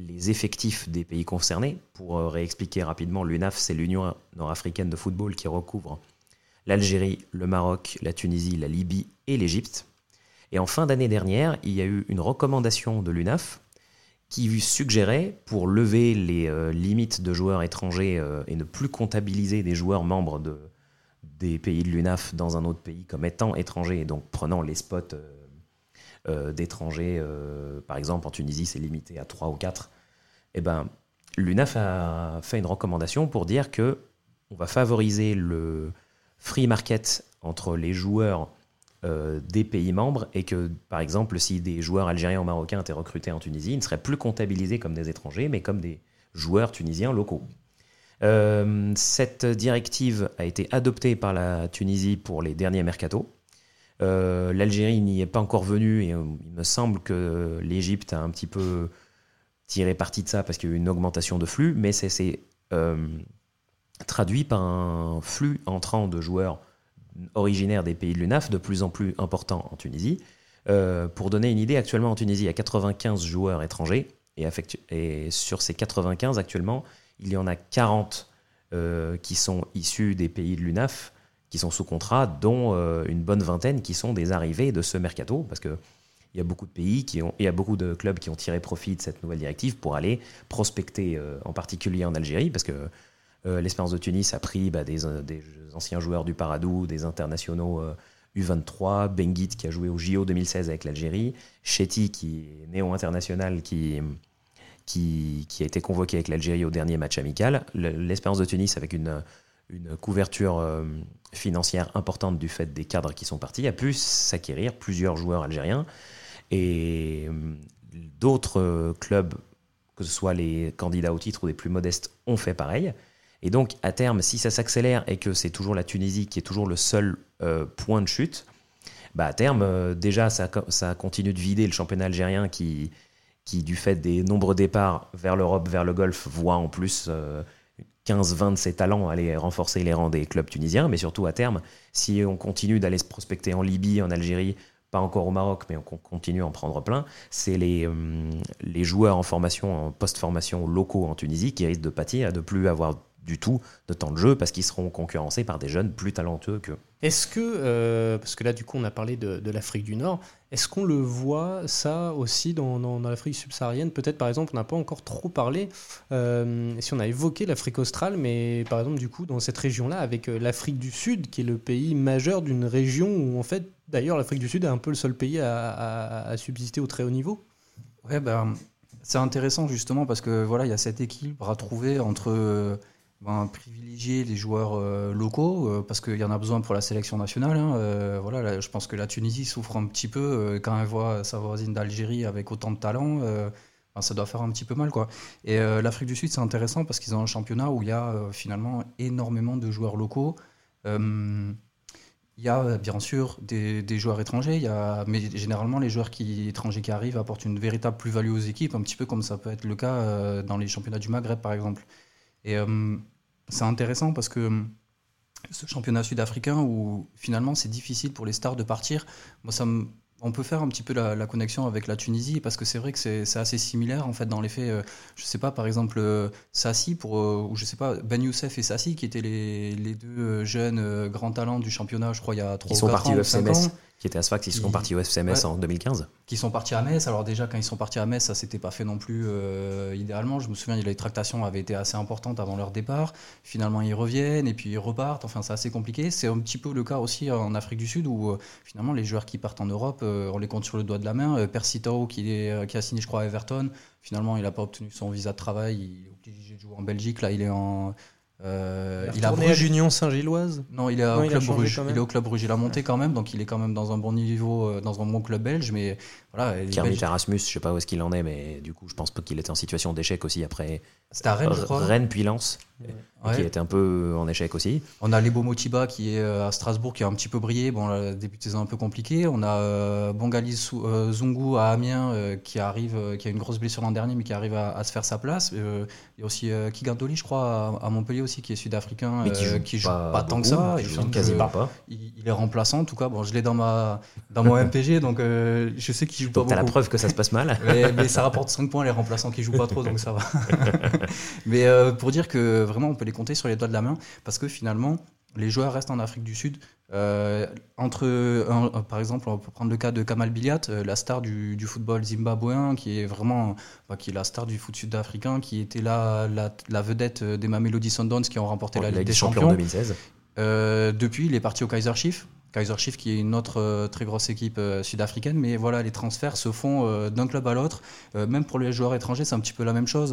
les effectifs des pays concernés. Pour réexpliquer rapidement, l'UNAF, c'est l'Union nord-africaine de football qui recouvre l'Algérie, le Maroc, la Tunisie, la Libye et l'Égypte. Et en fin d'année dernière, il y a eu une recommandation de l'UNAF qui suggérait, pour lever les euh, limites de joueurs étrangers euh, et ne plus comptabiliser des joueurs membres de, des pays de l'UNAF dans un autre pays comme étant étrangers, et donc prenant les spots euh, d'étrangers, par exemple en Tunisie c'est limité à 3 ou 4, eh ben, l'UNAF a fait une recommandation pour dire que on va favoriser le, free market entre les joueurs euh, des pays membres et que, par exemple, si des joueurs algériens ou marocains étaient recrutés en Tunisie, ils ne seraient plus comptabilisés comme des étrangers, mais comme des joueurs tunisiens locaux. Euh, cette directive a été adoptée par la Tunisie pour les derniers mercatos. Euh, L'Algérie n'y est pas encore venue et il me semble que l'Égypte a un petit peu tiré parti de ça parce qu'il y a eu une augmentation de flux, mais c'est traduit par un flux entrant de joueurs originaires des pays de l'UNAF de plus en plus important en Tunisie. Euh, pour donner une idée, actuellement en Tunisie, il y a 95 joueurs étrangers et, sur ces 95 actuellement, il y en a 40 euh, qui sont issus des pays de l'UNAF, qui sont sous contrat, dont euh, une bonne vingtaine qui sont des arrivées de ce mercato, parce que il y a beaucoup de pays qui ont, il y a beaucoup de clubs qui ont tiré profit de cette nouvelle directive pour aller prospecter, en particulier en Algérie, parce que L'Espérance de Tunis a pris bah, des, anciens joueurs du Paradou, des internationaux U23, euh, Benguit qui a joué au JO 2016 avec l'Algérie, Chetty qui est néo-international qui, qui, a été convoqué avec l'Algérie au dernier match amical. L'Espérance de Tunis avec une, une couverture euh, financière importante du fait des cadres qui sont partis, a pu s'acquérir plusieurs joueurs algériens. Et d'autres clubs, que ce soit les candidats au titre ou les plus modestes, ont fait pareil. Et donc, à terme, si ça s'accélère et que c'est toujours la Tunisie qui est toujours le seul euh, point de chute, bah à terme, euh, déjà, ça, continue de vider le championnat algérien qui, qui, du fait des nombreux départs vers l'Europe, vers le Golfe, voit en plus 15-20 euh, de ses talents aller renforcer les rangs des clubs tunisiens. Mais surtout, à terme, si on continue d'aller se prospecter en Libye, en Algérie, pas encore au Maroc, mais on continue à en prendre plein, c'est les, les joueurs en formation, en post-formation locaux en Tunisie qui risquent de pâtir, de plus avoir du tout de temps de jeu parce qu'ils seront concurrencés par des jeunes plus talentueux qu'eux. Est-ce que, euh, parce que là du coup on a parlé de, l'Afrique du Nord, est-ce qu'on le voit ça aussi dans, l'Afrique subsaharienne? Peut-être par exemple on n'a pas encore trop parlé, euh, si on a évoqué l'Afrique australe, mais par exemple du coup dans cette région-là avec euh, l'Afrique du Sud qui est le pays majeur d'une région où en fait d'ailleurs l'Afrique du Sud est un peu le seul pays à, subsister au très haut niveau Ouais ben... C'est intéressant justement parce que voilà, il y a cet équilibre à trouver entre ben, privilégier les joueurs euh, locaux euh, parce qu'il y en a besoin pour la sélection nationale. Hein. Euh, voilà, je pense que la Tunisie souffre un petit peu quand elle voit sa voisine d'Algérie avec autant de talent. Ben, ça doit faire un petit peu mal. Quoi. Et l'Afrique du Sud, c'est intéressant parce qu'ils ont un championnat où il y a finalement énormément de joueurs locaux. Il y a bien sûr des, des joueurs étrangers, y a, mais généralement les joueurs qui, étrangers qui arrivent apportent une véritable plus-value aux équipes, un petit peu comme ça peut être le cas dans les championnats du Maghreb par exemple. Et c'est intéressant parce que hum, ce championnat sud-africain où finalement c'est difficile pour les stars de partir, moi ça on peut faire un petit peu la, connexion avec la Tunisie parce que c'est vrai que c'est assez similaire en fait dans les faits. Euh, je sais pas, par exemple, euh, Sassi, pour, euh, ou je sais pas, Ben Youssef et Sassi qui étaient les, les deux jeunes grands talents du championnat, je crois, il y a 3 ou 4 ans. Ils sont partis qui étaient à Sfax, ils sont partis au FCMS en 2015. Qui sont partis à Metz. Alors déjà, quand ils sont partis à Metz, ça s'était pas fait non plus euh, idéalement. Je me souviens, les tractations avaient été assez importantes avant leur départ. Finalement, ils reviennent et puis ils repartent. Enfin, c'est assez compliqué. C'est un petit peu le cas aussi en Afrique du Sud où euh, finalement les joueurs qui partent en Europe, euh, on les compte sur le doigt de la main. Persito, qui, est, qui a signé, je crois, à Everton, finalement, il n'a pas obtenu son visa de travail. Il est obligé de jouer en Belgique. Là, il est en Euh, il, a tourné à l'Union Saint-Gilloise Non, il est au Club Bruges. Il est au Club Bruges. Il a monté quand même, donc il est quand même dans un bon niveau, euh, dans un bon club belge. Mais voilà. Kermit Erasmus, je sais pas où est-ce qu'il en est, mais du coup, je pense pas qu'il était en situation d'échec aussi après. C'était à Rennes, je crois. Rennes puis Lens qui était un peu en échec aussi. On a Lebo Motiba qui est euh, à Strasbourg qui a un petit peu brillé. Bon, le début de saison un peu compliqué. On a euh, Bongali euh, Zungu à Amiens qui arrive, qui a une grosse blessure l'an dernier, mais qui arrive à, se faire sa place. il y a aussi Kigandoli, je crois, à, Montpellier aussi, qui est sud-africain, qui joue, pas, tant que ça. Il, joue quasiment pas. Il, est remplaçant, en tout cas. Bon, je l'ai dans ma dans mon MPG, donc je sais qu'il joue pas beaucoup. T'as la preuve que ça se passe mal. mais, ça rapporte 5 points les remplaçants qui jouent pas trop, donc ça va. mais pour dire que vraiment, on peut les compter sur les doigts de la main parce que finalement, les joueurs restent en Afrique du Sud. Euh, entre, par exemple, on peut prendre le cas de Kamal Biliat, euh, la star du, football zimbabwéen, qui est vraiment qui est la star du foot sud-africain, qui était là la, vedette des Mamelody Sundowns qui ont remporté la Ligue des Champions en 2016. Euh, depuis, il est parti au Kaiser Chiefs. Kaiser Chiefs qui est une autre très grosse équipe sud-africaine, mais voilà, les transferts se font d'un club à l'autre. même pour les joueurs étrangers, c'est un petit peu la même chose.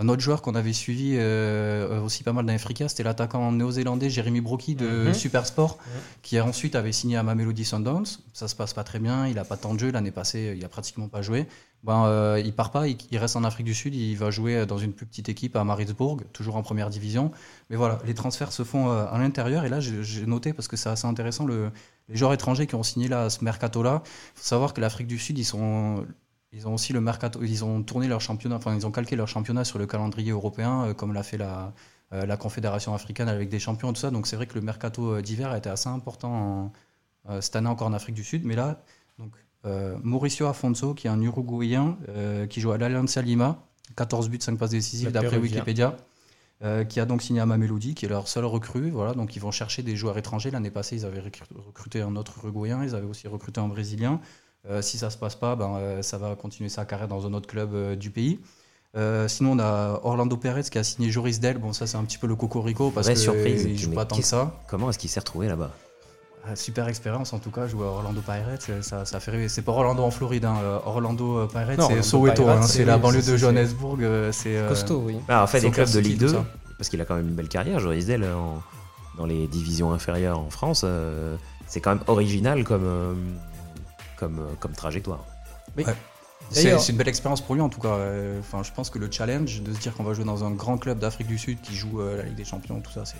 Un autre joueur qu'on avait suivi euh, aussi pas mal dans l'Africa, c'était l'attaquant néo-zélandais Jérémy Brockie de mhm. Supersport, qui ensuite avait signé à Mamelody Sundowns. Ça se passe pas très bien, il a pas tant de jeu. L'année passée, il a pratiquement pas joué. Ben, euh, il part pas, il, reste en Afrique du Sud, il va jouer dans une plus petite équipe à Maritzburg, toujours en première division. Mais voilà, les transferts se font euh, à l'intérieur. Et là, j'ai noté, parce que c'est assez intéressant, le, les joueurs étrangers qui ont signé là, ce mercato-là. Il faut savoir que l'Afrique du Sud, ils sont ils ont aussi le mercato, ils ont tourné leur championnat, enfin ils ont calqué leur championnat sur le calendrier européen, euh, comme l'a fait la, euh, la Confédération africaine avec des champions et tout ça. Donc c'est vrai que le mercato euh, d'hiver a été assez important cette année encore en Afrique du Sud. Mais là, donc, Mauricio Afonso, qui est un Uruguayen, qui joue à l'Alianza Lima, 14 buts, 5 passes décisives d'après Wikipédia. qui a donc signé à Mamelody, qui est leur seul recrue. Voilà, donc ils vont chercher des joueurs étrangers. L'année passée, ils avaient recruté un autre Uruguayen, ils avaient aussi recruté un Brésilien. Euh, si ça se passe pas, ben, euh, ça va continuer sa carrière dans un autre club euh, du pays. sinon, on a Orlando Perez qui a signé Joris Del. Bon, ça, c'est un petit peu le cocorico parce qu'il surprise. Il joue pas tant que ça. Comment est-ce qu'il s'est retrouvé là-bas? Ah, Super expérience en tout cas, jouer à Orlando Pirates, ça, ça fait rêver. C'est pas Orlando en Floride, hein. Orlando Pirates, c'est Soweto, hein. c'est la banlieue de Johannesburg. C'est costaud, oui. Ah, en fait, des clubs de Ligue 2, parce qu'il a quand même une belle carrière, Joris Del, dans les divisions inférieures en France, c'est quand même original comme comme, euh, comme trajectoire. C'est une belle expérience pour lui en tout cas. Enfin, je pense que le challenge de se dire qu'on va jouer dans un grand club d'Afrique du Sud qui joue euh, la Ligue des Champions, tout ça, c'est.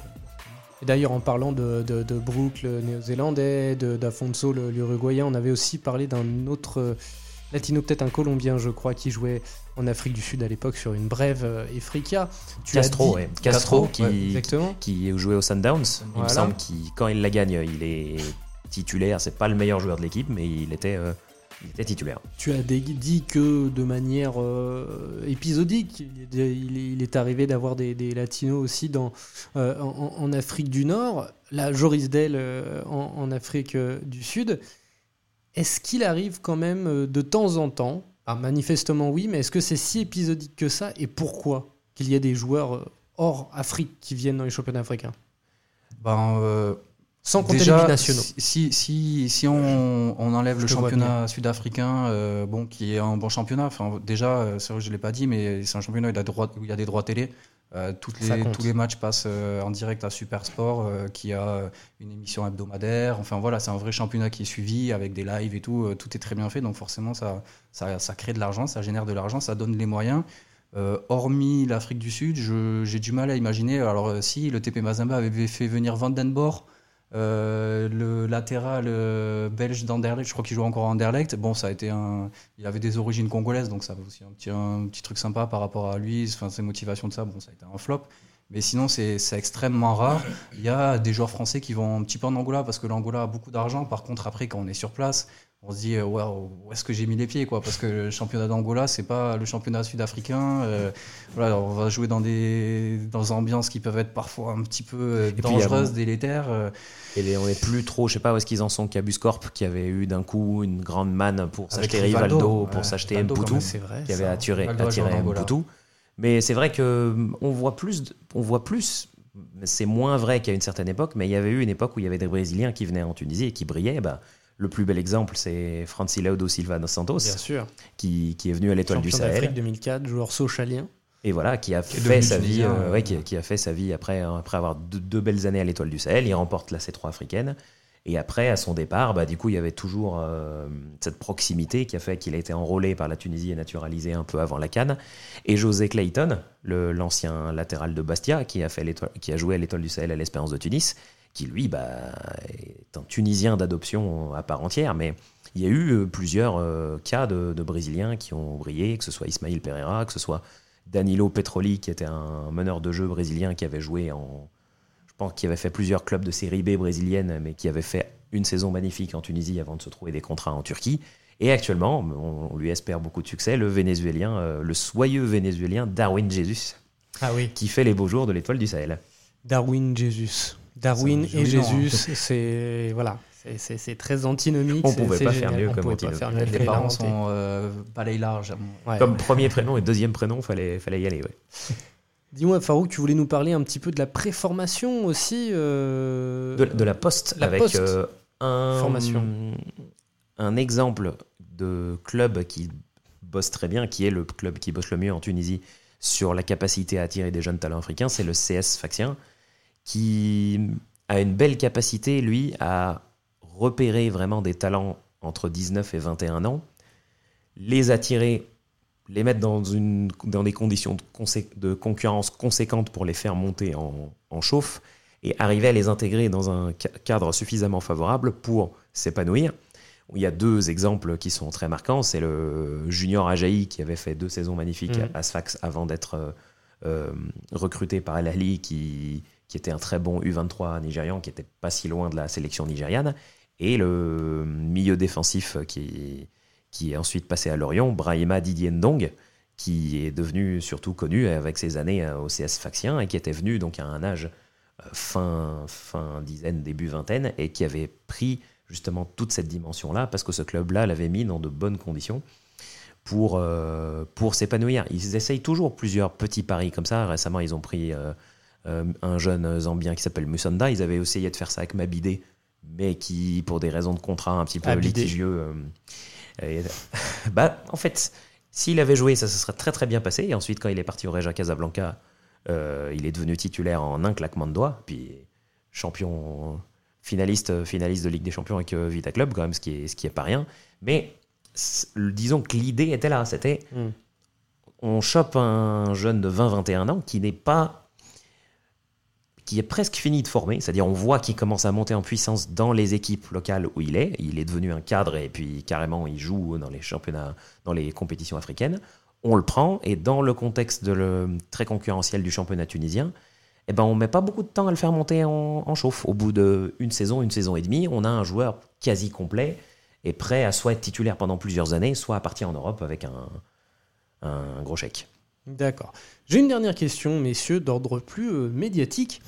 Et d'ailleurs, en parlant de, de, de Brooke, le néo-zélandais, d'Afonso, l'uruguayen, on avait aussi parlé d'un autre euh, latino, peut-être un colombien, je crois, qui jouait en Afrique du Sud à l'époque sur une brève Efrika. Castro, Castro, qui, qui, jouait au Sundowns. Il me semble qu'il, quand il la gagne, il est titulaire. C'est pas le meilleur joueur de l'équipe, mais il était, euh, était titulaire. Tu as dit que de manière euh, épisodique, il est, arrivé d'avoir des, latinos aussi dans, euh, en, Afrique du Nord. La Joris Del en, Afrique du Sud. Est-ce qu'il arrive quand même de temps en temps ah, Manifestement oui, mais est-ce que c'est si épisodique que ça Et pourquoi qu'il y ait des joueurs hors Afrique qui viennent dans les championnats africains? Ben, sans compter les nationaux. Si, si, si on, on enlève le championnat sud-africain, euh, bon, qui est un bon championnat, enfin, déjà, euh, c'est vrai que je ne l'ai pas dit, mais c'est un championnat où il y a, droit, où il y a des droits télé. Euh, toutes les, tous les matchs passent en direct à Supersport, qui a une émission hebdomadaire. Enfin voilà, c'est un vrai championnat qui est suivi avec des lives et tout. tout est très bien fait, donc forcément, ça, ça, ça crée de l'argent, ça génère de l'argent, ça donne les moyens. hormis l'Afrique du Sud, j'ai du mal à imaginer. Alors, si le TP Mazembe avait fait venir Vandenborg euh, le latéral euh, belge d'Anderlecht, je crois qu'il joue encore à Anderlecht. Bon, ça a été un. Il avait des origines congolaises, donc ça avait aussi un petit, un petit truc sympa par rapport à lui, enfin, ses motivations de ça. Bon, ça a été un flop. Mais sinon, c'est extrêmement rare. Il y a des joueurs français qui vont un petit peu en Angola parce que l'Angola a beaucoup d'argent. Par contre, après, quand on est sur place, on se dit euh, où est-ce que j'ai mis les pieds quoi? Parce que le championnat d'Angola c'est pas le championnat sud-africain euh, voilà on va jouer dans des dans des ambiances qui peuvent être parfois un petit peu euh, dangereuses délétères et on est plus trop je sais pas où est-ce qu'ils en sont Corp qui avait eu d'un coup une grande manne pour s'acheter Rivaldo pour s'acheter Mputu qui avait attiré attiré Mputu. Mais c'est vrai que on voit plus on voit plus c'est moins vrai qu'à une certaine époque mais il y avait eu une époque où il y avait des Brésiliens qui venaient en Tunisie et qui brillaient bah le plus bel exemple, c'est Francilaudo Silva dos Santos, Bien sûr. Qui, qui est venu à l'étoile du Sahel. d'Afrique 2004, joueur socialien. Et voilà, qui a fait sa vie, euh, euh, ouais, qui, qui a fait sa vie après, après avoir deux, deux belles années à l'étoile du Sahel. Il remporte la C3 africaine. Et après, à son départ, bah, du coup, il y avait toujours euh, cette proximité qui a fait qu'il a été enrôlé par la Tunisie et naturalisé un peu avant la Cannes. Et José Clayton, l'ancien latéral de Bastia, qui a, fait qui a joué à l'étoile du Sahel à l'Espérance de Tunis, qui lui bah, est un Tunisien d'adoption à part entière. Mais il y a eu euh, plusieurs euh, cas de, de Brésiliens qui ont brillé, que ce soit Ismaïl Pereira, que ce soit Danilo Petroli, qui était un meneur de jeu brésilien qui avait joué en. Je pense qu'il avait fait plusieurs clubs de série B brésilienne, mais qui avait fait une saison magnifique en Tunisie avant de se trouver des contrats en Turquie. Et actuellement, on, on lui espère beaucoup de succès, le Vénézuélien, euh, le soyeux Vénézuélien Darwin Jesus, Ah oui. qui fait les beaux jours de l'étoile du Sahel. Darwin, Jésus. Darwin et nom, hein. Jésus, c'est voilà, c'est- très antinomique. On pouvait pas génial. faire mieux On comme pouvait pas antinomique. faire mieux, il Les parents sont euh, balaye large. Ouais. Comme premier prénom et deuxième prénom, fallait, fallait y aller. ouais. Dis-moi, Farouk, tu voulais nous parler un petit peu de la préformation aussi euh, De, de la poste, La avec poste. euh, un, Formation. un exemple de club qui bosse très bien, qui est le club qui bosse le mieux en Tunisie sur la capacité à attirer des jeunes talents africains, c'est le CS Faxien, qui a une belle capacité, lui, à repérer vraiment des talents entre 19 et 21 ans, les attirer, les mettre dans, une, dans des conditions de, consé- de concurrence conséquentes pour les faire monter en, en chauffe, et arriver à les intégrer dans un ca- cadre suffisamment favorable pour s'épanouir. Il y a deux exemples qui sont très marquants. C'est le junior Ajaï qui avait fait deux saisons magnifiques Mhm. à Sfax avant d'être euh, euh, recruté par El Ahly, qui, qui était un très bon U23 nigérian, qui était pas si loin de la sélection nigériane. Et le milieu défensif qui, qui est ensuite passé à Lorient, Brahima Didier Ndong, qui est devenu surtout connu avec ses années euh, au CS Faxien et qui était venu donc à un âge euh, fin, fin dizaine, début vingtaine, et qui avait pris justement toute cette dimension-là, parce que ce club-là l'avait mis dans de bonnes conditions pour, euh, pour s'épanouir. Ils essayent toujours plusieurs petits paris comme ça. Récemment, ils ont pris un jeune Zambien qui s'appelle Musonda. Ils avaient essayé de faire ça avec Mabidé, mais qui, pour des raisons de contrat un petit peu Abidé. litigieux, euh, et- bah, en fait, s'il avait joué, ça se serait très très bien passé. Et ensuite, quand il est parti au Reja Casablanca, euh, il est devenu titulaire en un claquement de doigts, puis champion finaliste, finaliste de Ligue des Champions avec euh, Vita Club, quand même, ce qui est, ce qui est pas rien. Mais disons que l'idée était là, c'était Mm. on chope un jeune de 20-21 ans qui n'est pas qui est presque fini de former, c'est-à-dire on voit qu'il commence à monter en puissance dans les équipes locales où il est, il est devenu un cadre et puis carrément il joue dans les championnats, dans les compétitions africaines. On le prend et dans le contexte très concurrentiel du championnat tunisien, eh ben on met pas beaucoup de temps à le faire monter en, chauffe. Au bout d'une saison, une saison et demie, on a un joueur quasi complet et prêt à soit être titulaire pendant plusieurs années, soit à partir en Europe avec un gros chèque. D'accord. J'ai une dernière question, messieurs, d'ordre plus euh, médiatique.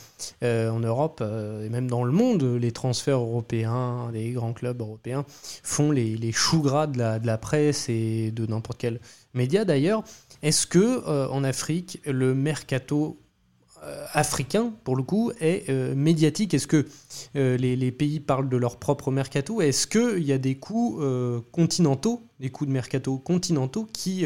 Euh, en Europe euh, et même dans le monde, les transferts européens des grands clubs européens font les, les choux gras de la, presse et de n'importe quel média d'ailleurs. Est-ce que en Afrique, le mercato africain, pour le coup, est médiatique? Est-ce que les, les pays parlent de leur propre mercato? Est-ce qu'il y a des coûts continentaux, des coûts de mercato continentaux qui,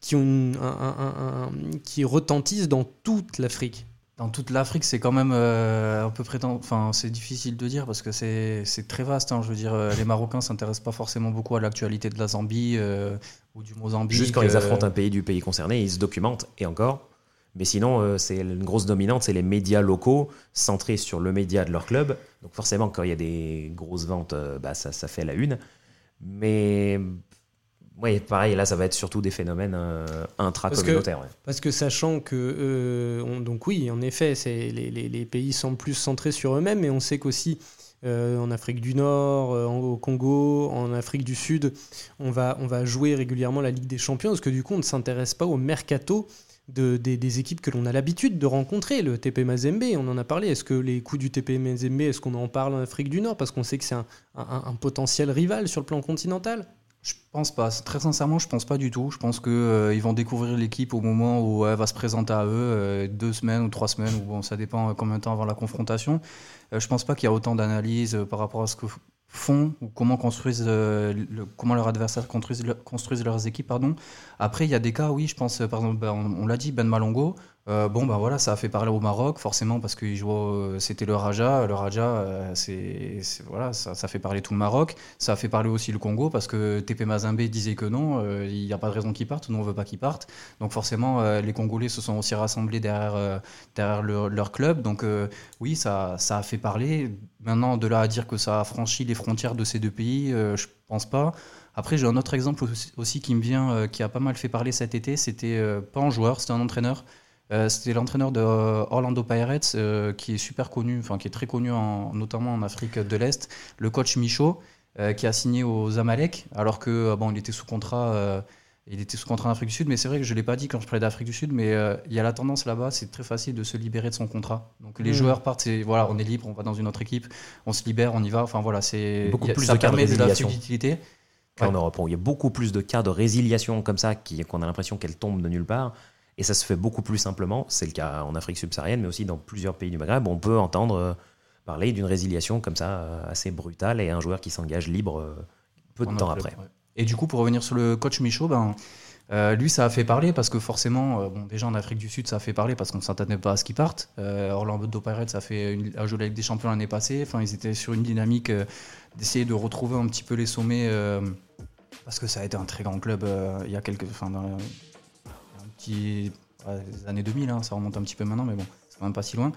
qui, ont une- un- un- un- un- qui retentissent dans toute l'Afrique Dans toute l'Afrique, c'est quand même euh, un peu prétend... Enfin, c'est difficile de dire parce que c'est très vaste. hein. Je veux dire, euh, les Marocains s'intéressent pas forcément beaucoup à l'actualité de la Zambie euh, ou du Mozambique. Juste quand ils euh, affrontent un pays du pays concerné, ils se documentent, et encore. Mais sinon, euh, c'est une grosse dominante, c'est les médias locaux centrés sur le média de leur club. Donc forcément, quand il y a des grosses ventes, euh, bah, ça, ça fait la une. Mais ouais, pareil, là, ça va être surtout des phénomènes euh, intra-communautaires. ouais. Parce que sachant que, euh, on- donc oui, en effet, c'est les, les- les pays semblent plus centrés sur eux-mêmes, mais on sait qu'aussi euh, en Afrique du Nord, en- au Congo, en Afrique du Sud, on va, on va jouer régulièrement la Ligue des Champions, parce que du coup, on ne s'intéresse pas au mercato de, des, des équipes que l'on a l'habitude de rencontrer. Le TP Mazembe, on en a parlé. Est-ce que les coups du TP Mazembe, est-ce qu'on en parle en Afrique du Nord? Parce qu'on sait que c'est un, un- un potentiel rival sur le plan continental. Je pense pas. Très sincèrement, je pense pas du tout. Je pense que euh, ils vont découvrir l'équipe au moment où elle va se présenter à eux, euh, deux semaines ou trois semaines, bon, ça dépend euh, combien de temps avant la confrontation. Euh, je pense pas qu'il y a autant d'analyses euh, par rapport à ce que font ou comment construisent euh, comment leurs adversaires construisent, le- construisent leurs équipes pardon après il y a des cas oui je pense euh, par exemple ben, on l'a dit Ben Malongo euh, bon ben voilà ça a fait parler au Maroc forcément parce jouait au- c'était le Raja le Raja euh, c'est voilà ça, fait parler tout le Maroc ça a fait parler aussi le Congo parce que TP Mazembe disait que non euh, il n'y a pas de raison qu'il parte nous on veut pas qu'il parte donc forcément euh, les Congolais se sont aussi rassemblés derrière euh, derrière leur, club donc euh, oui ça ça a fait parler Maintenant, de là à dire que ça a franchi les frontières de ces deux pays, euh, je pense pas. Après, j'ai un autre exemple aussi, qui me vient, euh, qui a pas mal fait parler cet été. C'était euh, pas un joueur, c'était un entraîneur. Euh, c'était l'entraîneur de euh, Orlando Pirates, euh, qui est super connu, enfin qui est très connu, en- notamment en Afrique de l'Est. Le coach Michaud, euh, qui a signé aux Amalek, alors que bon, il était sous contrat. euh, il était sous contrat en Afrique du Sud, mais c'est vrai que je ne l'ai pas dit quand je parlais d'Afrique du Sud, mais euh, il y a la tendance là-bas, c'est très facile de se libérer de son contrat. Donc les Mm. joueurs partent, c'est voilà, on est libre, on va dans une autre équipe, on se libère, on y va. Enfin voilà, c'est Beaucoup a- plus ça de cas de permet de la fluidité. Ouais. Europe. Il y a beaucoup plus de cas de résiliation comme ça qui- qu'on a l'impression qu'elles tombent de nulle part. Et ça se fait beaucoup plus simplement. C'est le cas en Afrique subsaharienne, mais aussi dans plusieurs pays du Maghreb. On peut entendre euh, parler d'une résiliation comme ça, euh, assez brutale, et un joueur qui s'engage libre euh, peu de en temps après. ouais. Et du coup, pour revenir sur le coach Michaud, ben, euh, lui, ça a fait parler parce que forcément, euh, bon, déjà en Afrique du Sud, ça a fait parler parce qu'on ne s'attendait pas à ce qu'ils partent. Euh, Orlando Pirates, ça a fait une, la Ligue des Champions l'année passée. Enfin, ils étaient sur une dynamique d'essayer de retrouver un petit peu les sommets parce que ça a été un très grand club il y a quelques, enfin, dans, petit, ouais, les années 2000, hein, ça remonte un petit peu maintenant, mais bon, c'est quand même pas si loin.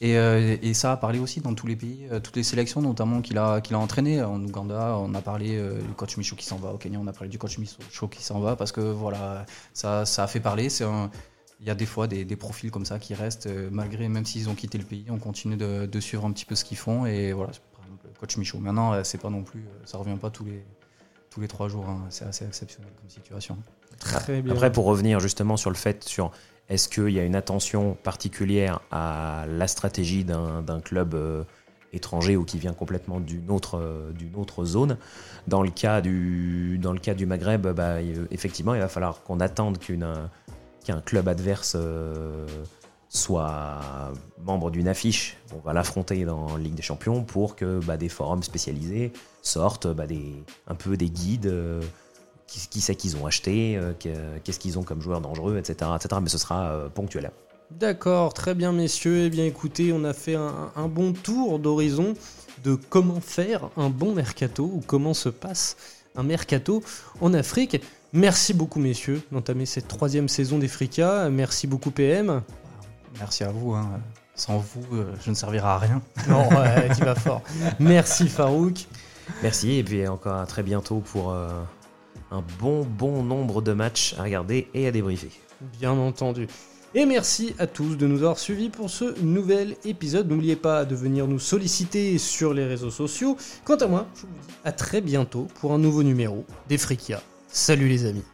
Et, euh, ça a parlé aussi dans tous les pays, euh, toutes les sélections notamment qu'il a, qu'il a entraîné. En Ouganda, on a parlé euh, du coach Michaud qui s'en va. Au Kenya, on a parlé du coach Michaud qui s'en va parce que voilà, ça, ça a fait parler. Il y a des fois des, des profils comme ça qui restent, malgré, même s'ils ont quitté le pays, on continue de, suivre un petit peu ce qu'ils font. Et voilà, le coach Michaud. Maintenant, c'est pas non plus, ça revient pas tous les, tous les trois jours. hein. C'est assez exceptionnel comme situation. Après, pour revenir justement sur le fait sur est-ce qu'il y a une attention particulière à la stratégie d'un club euh, étranger ou qui vient complètement d'une autre, euh, autre zone, dans le cas du, dans le cas du Maghreb, bah, effectivement, il va falloir qu'on attende euh, qu'un club adverse soit membre d'une affiche. On va l'affronter dans Ligue des Champions pour que bah, des forums spécialisés sortent bah, un peu des guides. Qui, qui c'est qu'ils ont acheté, euh, que- qu'est-ce qu'ils ont comme joueurs dangereux, etc. etc. mais ce sera euh, ponctuel. D'accord, très bien messieurs. Eh bien écoutez, on a fait un, un bon tour d'horizon de comment faire un bon mercato ou comment se passe un mercato en Afrique. Merci beaucoup messieurs d'entamer cette troisième saison des Fricas. Merci beaucoup PM. Merci à vous. hein. Sans vous, euh, je ne servirai à rien. Non, ouais, tu vas fort. Merci Farouk. Merci, et puis encore à très bientôt pour euh, un bon, bon nombre de matchs à regarder et à débriefer. Bien entendu. Et merci à tous de nous avoir suivis pour ce nouvel épisode. N'oubliez pas de venir nous solliciter sur les réseaux sociaux. Quant à moi, je vous dis à très bientôt pour un nouveau numéro des Frikia. Salut les amis.